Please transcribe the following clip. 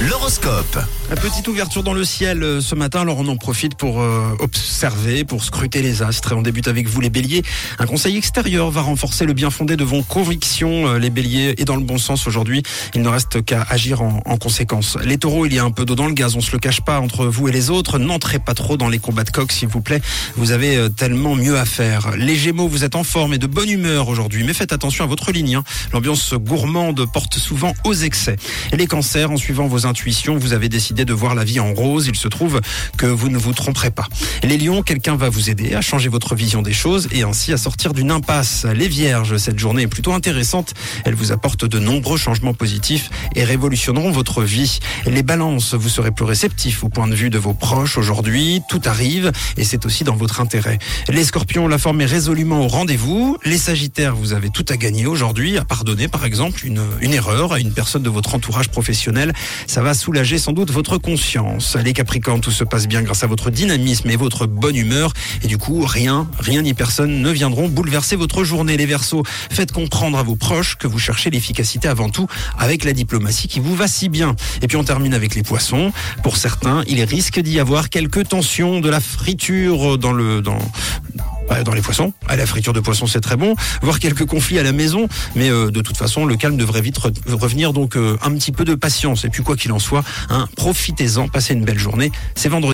L'horoscope. Petite ouverture dans le ciel euh, ce matin, alors on en profite pour euh, observer, pour scruter les astres. Et on débute avec vous les béliers. Un conseil extérieur va renforcer le bien fondé de vos convictions, euh, les béliers, et dans le bon sens aujourd'hui. Il ne reste qu'à agir en, en conséquence. Les taureaux, il y a un peu d'eau dans le gaz, on se le cache pas entre vous et les autres. N'entrez pas trop dans les combats de coq, s'il vous plaît. Vous avez tellement mieux à faire. Les gémeaux, vous êtes en forme et de bonne humeur aujourd'hui, mais faites attention à votre ligne. hein. L'ambiance gourmande porte souvent aux excès. Et les cancers, en suivant vos intuitions, vous avez décidé de voir la vie en rose. Il se trouve que vous ne vous tromperez pas. Les lions, quelqu'un va vous aider à changer votre vision des choses et ainsi à sortir d'une impasse. Les vierges, cette journée est plutôt intéressante. Elle vous apporte de nombreux changements positifs et révolutionneront votre vie. Les balances, vous serez plus réceptifs au point de vue de vos proches aujourd'hui. Tout arrive et c'est aussi dans votre intérêt. Les scorpions, la forme est résolument au rendez-vous. Les sagittaires, vous avez tout à gagner aujourd'hui, à pardonner par exemple une erreur à une personne de votre entourage professionnel. Ça va soulager sans doute votre conscience. Les capricornes, tout se passe bien grâce à votre dynamisme et votre bonne humeur. Et du coup, rien, rien ni personne ne viendront bouleverser votre journée. Les versos, faites comprendre à vos proches que vous cherchez l'efficacité avant tout avec la diplomatie qui vous va si bien. Et puis on termine avec les poissons. Pour certains, il risque d'y avoir quelques tensions, de la friture dans le, dans, dans les poissons. À la friture de poisson, c'est très bon. Voir quelques conflits à la maison, mais euh, de toute façon, le calme devrait vite re- revenir. Donc, euh, un petit peu de patience. Et puis, quoi qu'il en soit, hein, profitez-en, passez une belle journée. C'est vendredi.